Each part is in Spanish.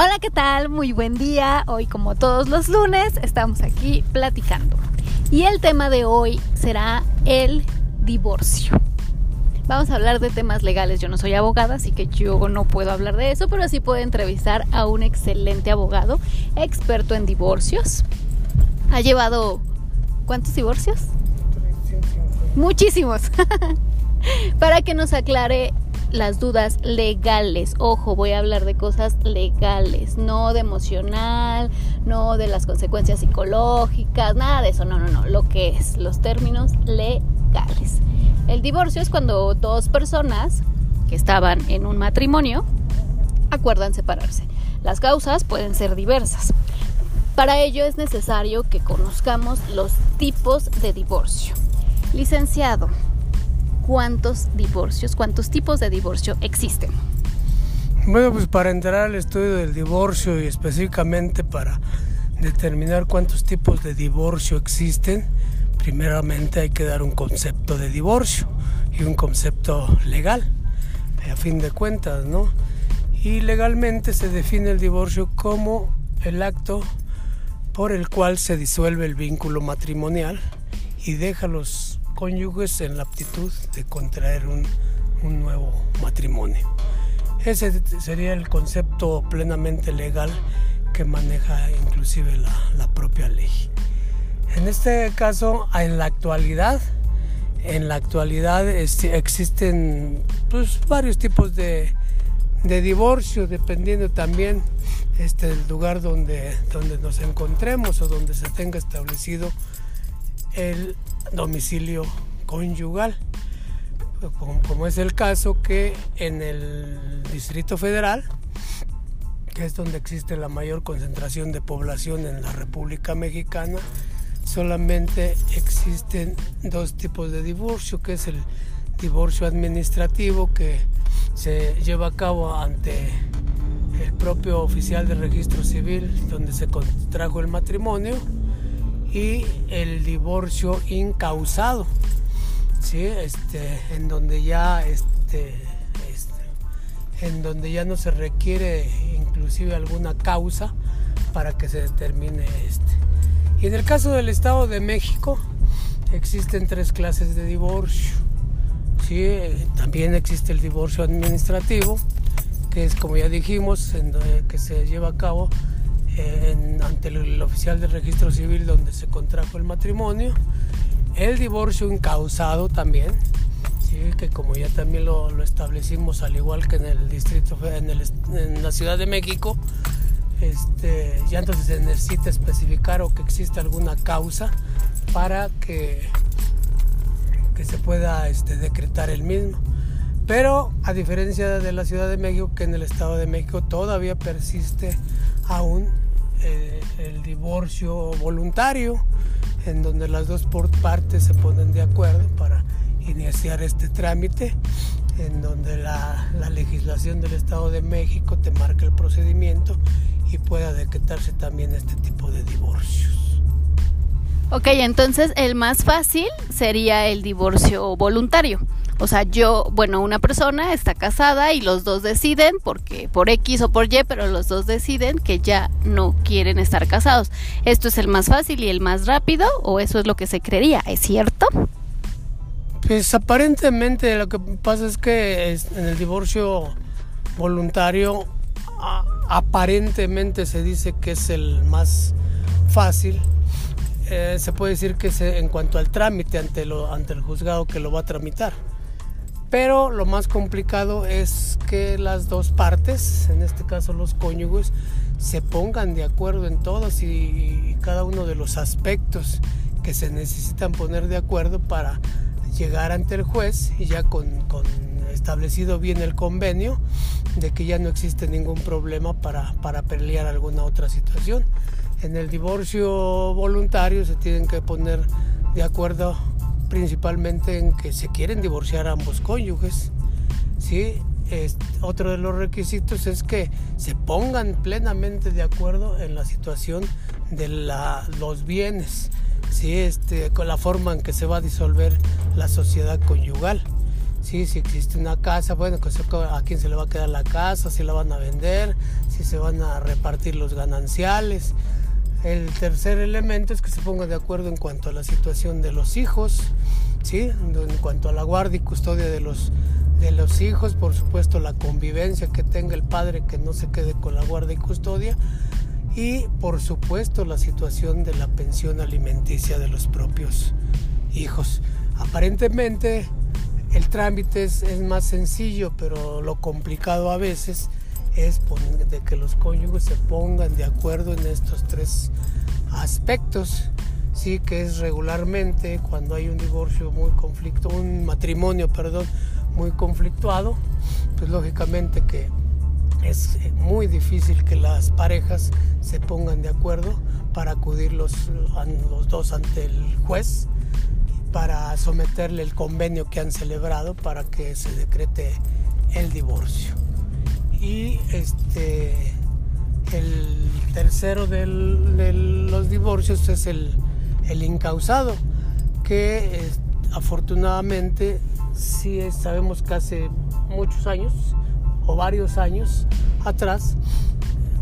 Hola, ¿qué tal? Muy buen día. Hoy como todos los lunes estamos aquí platicando. Y el tema de hoy será el divorcio. Vamos a hablar de temas legales. Yo no soy abogada, así que yo no puedo hablar de eso, pero sí puedo entrevistar a un excelente abogado, experto en divorcios. Ha llevado ¿cuántos divorcios? Muchísimos. Para que nos aclare las dudas legales. Ojo, voy a hablar de cosas legales, no de emocional, no de las consecuencias psicológicas, nada de eso, no, no, no, lo que es, los términos legales. El divorcio es cuando dos personas que estaban en un matrimonio acuerdan separarse. Las causas pueden ser diversas. Para ello es necesario que conozcamos los tipos de divorcio. Licenciado, cuántos divorcios, cuántos tipos de divorcio existen. Bueno, pues para entrar al estudio del divorcio y específicamente para determinar cuántos tipos de divorcio existen, primeramente hay que dar un concepto de divorcio y un concepto legal, a fin de cuentas, ¿no? Y legalmente se define el divorcio como el acto por el cual se disuelve el vínculo matrimonial y deja los cónyuges en la aptitud de contraer un, nuevo matrimonio. Ese sería el concepto plenamente legal que maneja inclusive la, propia ley. En este caso, en la actualidad, en la actualidad existen pues, varios tipos de, de, divorcio, dependiendo también este, del lugar donde, donde nos encontremos o donde se tenga establecido el domicilio conyugal, como, es el caso que en el Distrito Federal, que es donde existe la mayor concentración de población en la República Mexicana, solamente existen dos tipos de divorcio, que es el divorcio administrativo que se lleva a cabo ante el propio oficial de registro civil donde se contrajo el matrimonio y el divorcio incausado, ¿sí? este, en donde ya este, este, en donde ya no se requiere inclusive alguna causa para que se determine este. Y en el caso del Estado de México existen tres clases de divorcio. ¿sí? También existe el divorcio administrativo, que es como ya dijimos, en, que se lleva a cabo ante el, oficial de registro civil donde se contrajo el matrimonio, el divorcio incausado también, que como ya también lo, establecimos al igual que en el distrito, en, la Ciudad de México, este, ya entonces se necesita especificar o que existe alguna causa para que, que se pueda este, decretar el mismo. Pero a diferencia de la Ciudad de México, que en el Estado de México todavía persiste aún el, divorcio voluntario, en donde las dos partes se ponen de acuerdo para iniciar este trámite, en donde la, la legislación del Estado de México te marca el procedimiento y pueda decretarse también este tipo de divorcios. Ok, entonces el más fácil sería el divorcio voluntario. O sea, yo, bueno, una persona está casada y los dos deciden, porque por X o por Y, pero los dos deciden que ya no quieren estar casados. ¿Esto es el más fácil y el más rápido o eso es lo que se creería? ¿Es cierto? Pues aparentemente lo que pasa es que en el divorcio voluntario aparentemente se dice que es el más fácil. Eh, se puede decir que es en cuanto al trámite ante, lo, ante el juzgado que lo va a tramitar. Pero lo más complicado es que las dos partes, en este caso los cónyuges, se pongan de acuerdo en todos y, cada uno de los aspectos que se necesitan poner de acuerdo para llegar ante el juez y ya con, establecido bien el convenio de que ya no existe ningún problema para, para pelear alguna otra situación. En el divorcio voluntario se tienen que poner de acuerdo principalmente en que se quieren divorciar ambos cónyuges. ¿sí? otro de los requisitos es que se pongan plenamente de acuerdo en la situación de los bienes, ¿sí? este, con la forma en que se va a disolver la sociedad conyugal. ¿sí? si existe una casa, bueno, a quién se le va a quedar la casa, si la van a vender, si se van a repartir los gananciales. El tercer elemento es que se ponga de acuerdo en cuanto a la situación de los hijos, ¿sí? en cuanto a la guardia y custodia de los, de los hijos, por supuesto la convivencia que tenga el padre que no se quede con la guardia y custodia y por supuesto la situación de la pensión alimenticia de los propios hijos. Aparentemente el trámite es, más sencillo, pero lo complicado a veces es de que los cónyuges se pongan de acuerdo en estos tres aspectos. Sí, que es regularmente cuando hay un divorcio muy conflicto, un matrimonio, perdón, muy conflictuado, pues lógicamente que es muy difícil que las parejas se pongan de acuerdo para acudir los, los dos ante el juez para someterle el convenio que han celebrado para que se decrete el divorcio. Y este el tercero de los divorcios es el, el incausado, que afortunadamente sí sabemos que hace muchos años o varios años atrás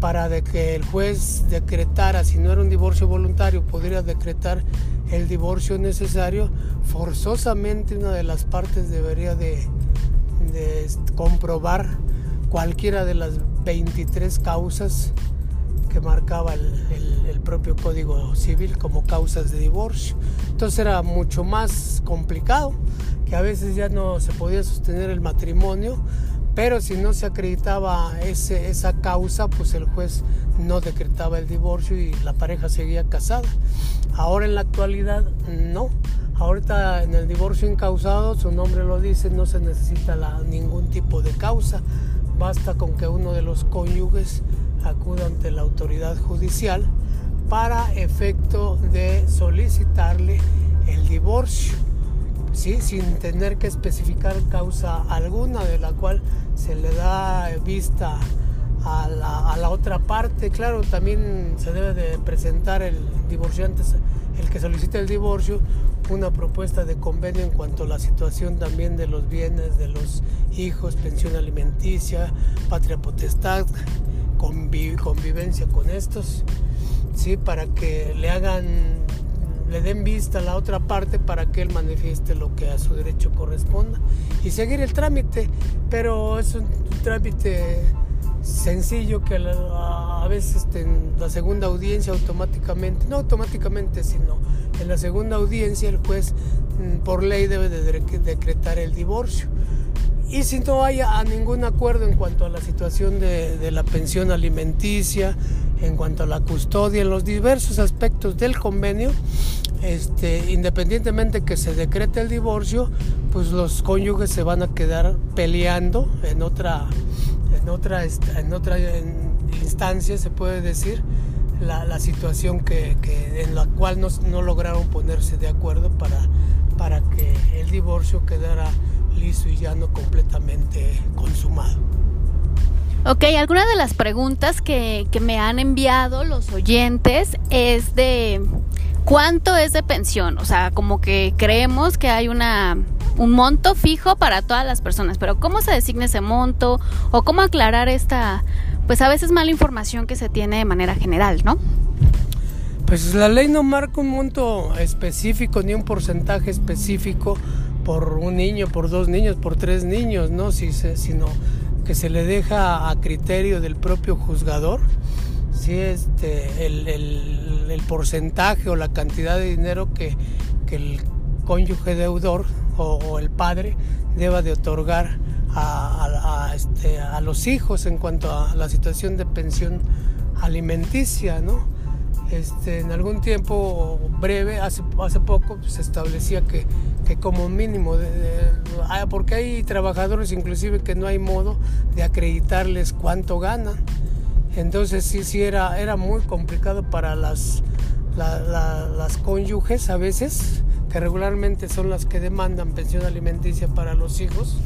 para de que el juez decretara, si no era un divorcio voluntario, podría decretar el divorcio necesario, forzosamente una de las partes debería de, comprobar cualquiera de las 23 causas que marcaba el, propio Código Civil como causas de divorcio. Entonces era mucho más complicado, que a veces ya no se podía sostener el matrimonio, pero si no se acreditaba ese, esa causa, pues el juez no decretaba el divorcio y la pareja seguía casada. Ahora en la actualidad no. Ahorita en el divorcio incausado, su nombre lo dice, no se necesita ningún tipo de causa. Basta con que uno de los cónyuges acuda ante la autoridad judicial para efecto de solicitarle el divorcio, ¿sí? sin tener que especificar causa alguna de la cual se le da vista a la, otra parte. Claro, también se debe de presentar el divorciante, el que solicita el divorcio, una propuesta de convenio en cuanto a la situación también de los bienes de los hijos, pensión alimenticia, patria potestad, convivencia con estos, ¿sí? para que le hagan, le den vista a la otra parte para que él manifieste lo que a su derecho corresponda y seguir el trámite, pero es un trámite sencillo que a, veces en la segunda audiencia automáticamente, no automáticamente, sino en la segunda audiencia el juez mm, por ley debe de decretar el divorcio. Y si no haya ningún acuerdo en cuanto a la situación de, la pensión alimenticia, en cuanto a la custodia, en los diversos aspectos del convenio, este, independientemente que se decrete el divorcio, pues los cónyuges se van a quedar peleando en otra en otra, en otra instancia, se puede decir, la, situación que, en la cual no, lograron ponerse de acuerdo para, para que el divorcio quedara liso y ya no completamente consumado. Ok, alguna de las preguntas que, que me han enviado los oyentes es de cuánto es de pensión. O sea, como que creemos que hay una un monto fijo para todas las personas, pero ¿cómo se designa ese monto o cómo aclarar esta, pues a veces mala información que se tiene de manera general, ¿no? Pues la ley no marca un monto específico ni un porcentaje específico por un niño, por dos niños, por tres niños, ¿no? Si sino que se le deja a criterio del propio juzgador si este, el, porcentaje o la cantidad de dinero que, que el cónyuge deudor o, el padre deba de otorgar este, a, los hijos en cuanto a la situación de pensión alimenticia, ¿no? Este, en algún tiempo breve, hace, hace poco, se establecía que, que como mínimo, ah, porque hay trabajadores inclusive que no hay modo de acreditarles cuánto ganan. Entonces sí, sí era, era muy complicado para las, las cónyuges a veces que regularmente son las que demandan pensión alimenticia para los hijos,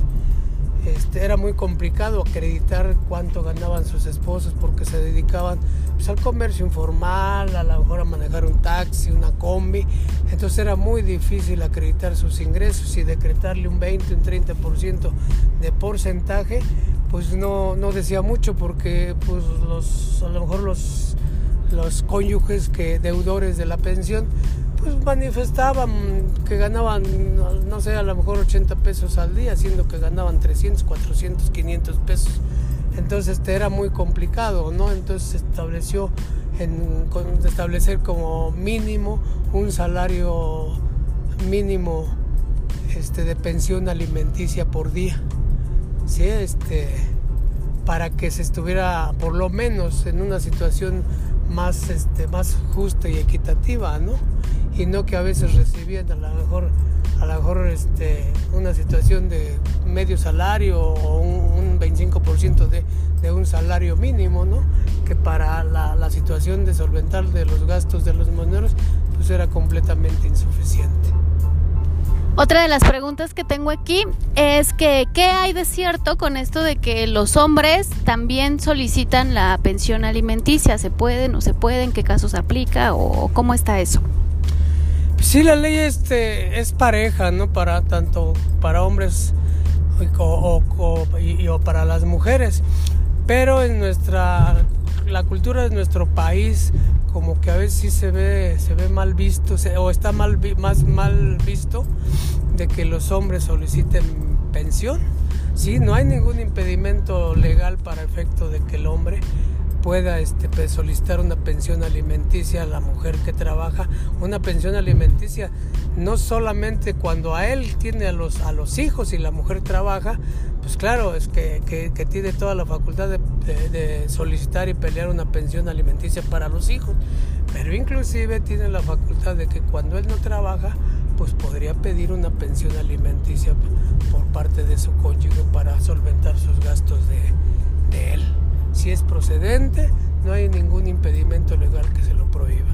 este, era muy complicado acreditar cuánto ganaban sus esposos porque se dedicaban pues, al comercio informal, a lo mejor a manejar un taxi, una combi. Entonces era muy difícil acreditar sus ingresos y decretarle un 20, un 30% de porcentaje, pues no, no decía mucho porque pues, los, a lo mejor los, los cónyuges que deudores de la pensión pues manifestaban que ganaban, no sé, a lo mejor 80 pesos al día, siendo que ganaban 300, 400, 500 pesos. Entonces este, era muy complicado, ¿no? Entonces se estableció en, establecer como mínimo un salario mínimo este, de pensión alimenticia por día, ¿sí? Este, para que se estuviera por lo menos en una situación más, este, más justa y equitativa, ¿no? Y no que a veces recibían a lo mejor a lo mejor este, una situación de medio salario o un, 25% de, de, un salario mínimo, ¿no? que para la, la, situación de solventar de los gastos de los moneros pues era completamente insuficiente. Otra de las preguntas que tengo aquí es que ¿qué hay de cierto con esto de que los hombres también solicitan la pensión alimenticia? ¿Se puede, no se puede? ¿En qué casos aplica o cómo está eso? Sí, la ley este, es pareja, ¿no? Para tanto para hombres o, o, para las mujeres. Pero en nuestra, la cultura de nuestro país, como que a veces sí se ve, se ve mal visto, o está mal, más mal visto de que los hombres soliciten pensión. Sí, no hay ningún impedimento legal para efecto de que el hombre pueda este, pues, solicitar una pensión alimenticia a la mujer que trabaja, una pensión alimenticia no solamente cuando a él tiene a los, a los hijos y la mujer trabaja, pues claro, es que, tiene toda la facultad de, solicitar y pelear una pensión alimenticia para los hijos, pero inclusive tiene la facultad de que cuando él no trabaja, pues podría pedir una pensión alimenticia por parte de su cónyuge para solventar sus gastos de él si es procedente, no hay ningún impedimento legal que se lo prohíba.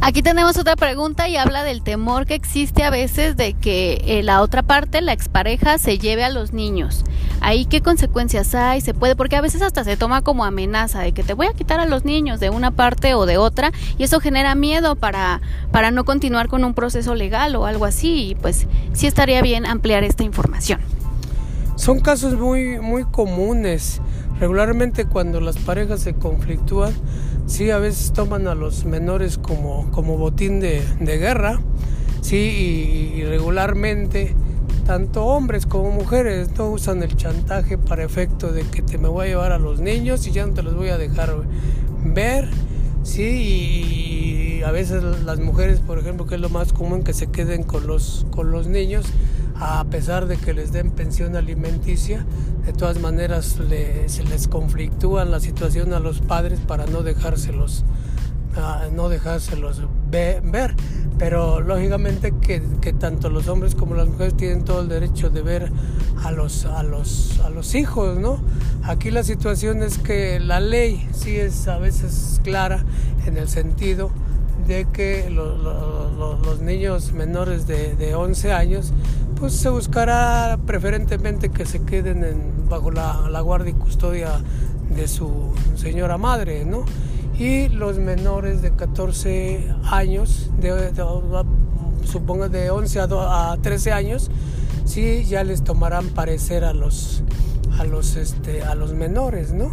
Aquí tenemos otra pregunta y habla del temor que existe a veces de que eh, la otra parte, la expareja, se lleve a los niños. Ahí qué consecuencias hay, se puede, porque a veces hasta se toma como amenaza de que te voy a quitar a los niños de una parte o de otra y eso genera miedo para, para no continuar con un proceso legal o algo así y pues sí estaría bien ampliar esta información. Son casos muy, muy comunes. Regularmente cuando las parejas se conflictúan, sí, a veces toman a los menores como, como botín de, guerra, sí, y, regularmente tanto hombres como mujeres no usan el chantaje para efecto de que te me voy a llevar a los niños y ya no te los voy a dejar ver, sí, y a veces las mujeres, por ejemplo, que es lo más común que se queden con los, con los niños, a pesar de que les den pensión alimenticia, de todas maneras se les conflictúa la situación a los padres para no dejárselos, uh, no dejárselos ver. Pero lógicamente que, que, tanto los hombres como las mujeres tienen todo el derecho de ver a los, a los, a los hijos, ¿no? Aquí la situación es que la ley sí es a veces clara en el sentido de que los niños menores de, de 11 años pues se buscará preferentemente que se queden en, bajo la, guardia y custodia de su señora madre, ¿no? Y los menores de 14 años, de, supongo de 11 a, a 13 años, sí ya les tomarán parecer a los, a los, este, a los menores, ¿no?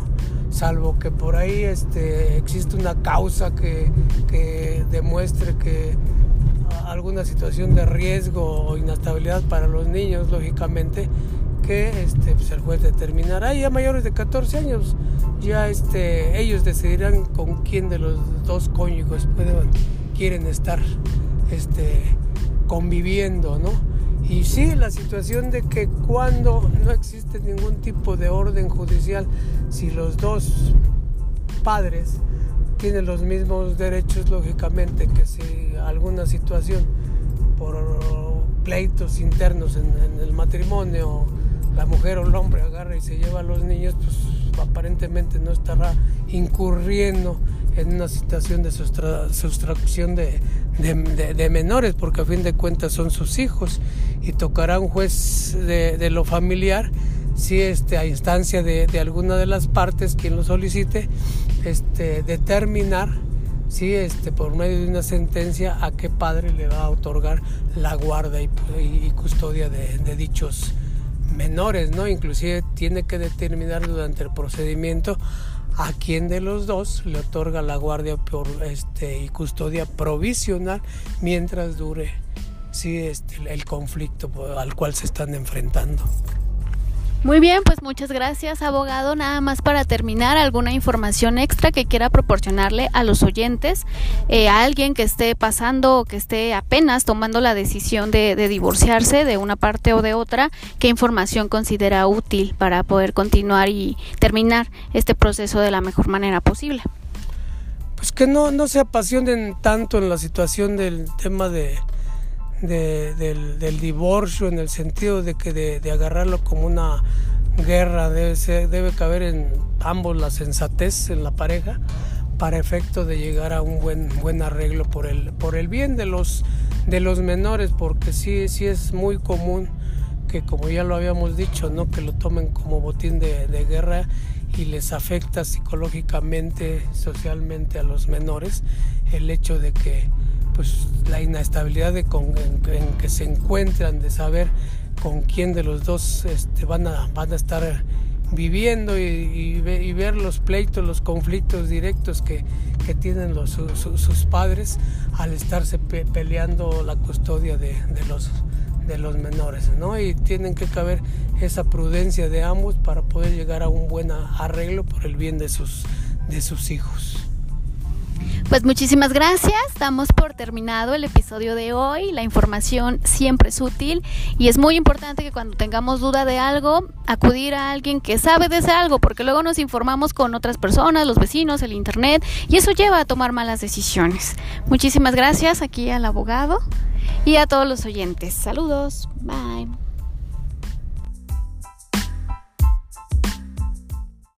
Salvo que por ahí este, existe una causa que, que demuestre que alguna situación de riesgo o inestabilidad para los niños, lógicamente, que este, pues el juez determinará. Y a mayores de 14 años, ya este, ellos decidirán con quién de los dos cónyuges pueden, quieren estar este, conviviendo, ¿no? Y sí, la situación de que cuando no existe ningún tipo de orden judicial, si los dos padres tienen los mismos derechos, lógicamente, que si alguna situación por pleitos internos en, el matrimonio, la mujer o el hombre agarra y se lleva a los niños, pues aparentemente no estará incurriendo en una situación de sustracción de, de, menores, porque a fin de cuentas son sus hijos, y tocará un juez de, lo familiar si este, a instancia de, alguna de las partes, quien lo solicite, este, determinar si este, por medio de una sentencia a qué padre le va a otorgar la guarda y, custodia de, de, dichos menores, ¿no? Inclusive tiene que determinar durante el procedimiento a quién de los dos le otorga la guardia por, este, y custodia provisional mientras dure sí, este, el conflicto al cual se están enfrentando. Muy bien, pues muchas gracias, abogado. Nada más para terminar, alguna información extra que quiera proporcionarle a los oyentes, eh, a alguien que esté pasando o que esté apenas tomando la decisión de, divorciarse de una parte o de otra, ¿qué información considera útil para poder continuar y terminar este proceso de la mejor manera posible? Pues que no, no se apasionen tanto en la situación del tema de, del, divorcio en el sentido de que de, agarrarlo como una guerra debe ser, debe caber en ambos la sensatez en la pareja para efecto de llegar a un buen buen arreglo por el por el bien de los de los menores porque sí sí es muy común que como ya lo habíamos dicho no que lo tomen como botín de, de guerra y les afecta psicológicamente socialmente a los menores el hecho de que pues la inestabilidad de en, que se encuentran, de saber con quién de los dos este, van, a, van a estar viviendo y, ver los pleitos, los conflictos directos que, tienen los, sus padres al estarse peleando la custodia de, los, de los menores, ¿no? Y tienen que caber esa prudencia de ambos para poder llegar a un buen arreglo por el bien de sus, de sus hijos. Pues muchísimas gracias, damos por terminado el episodio de hoy. La información siempre es útil y es muy importante que cuando tengamos duda de algo, acudir a alguien que sabe de ese algo, porque luego nos informamos con otras personas, los vecinos, el internet, y eso lleva a tomar malas decisiones. Muchísimas gracias aquí al abogado y a todos los oyentes. Saludos, bye.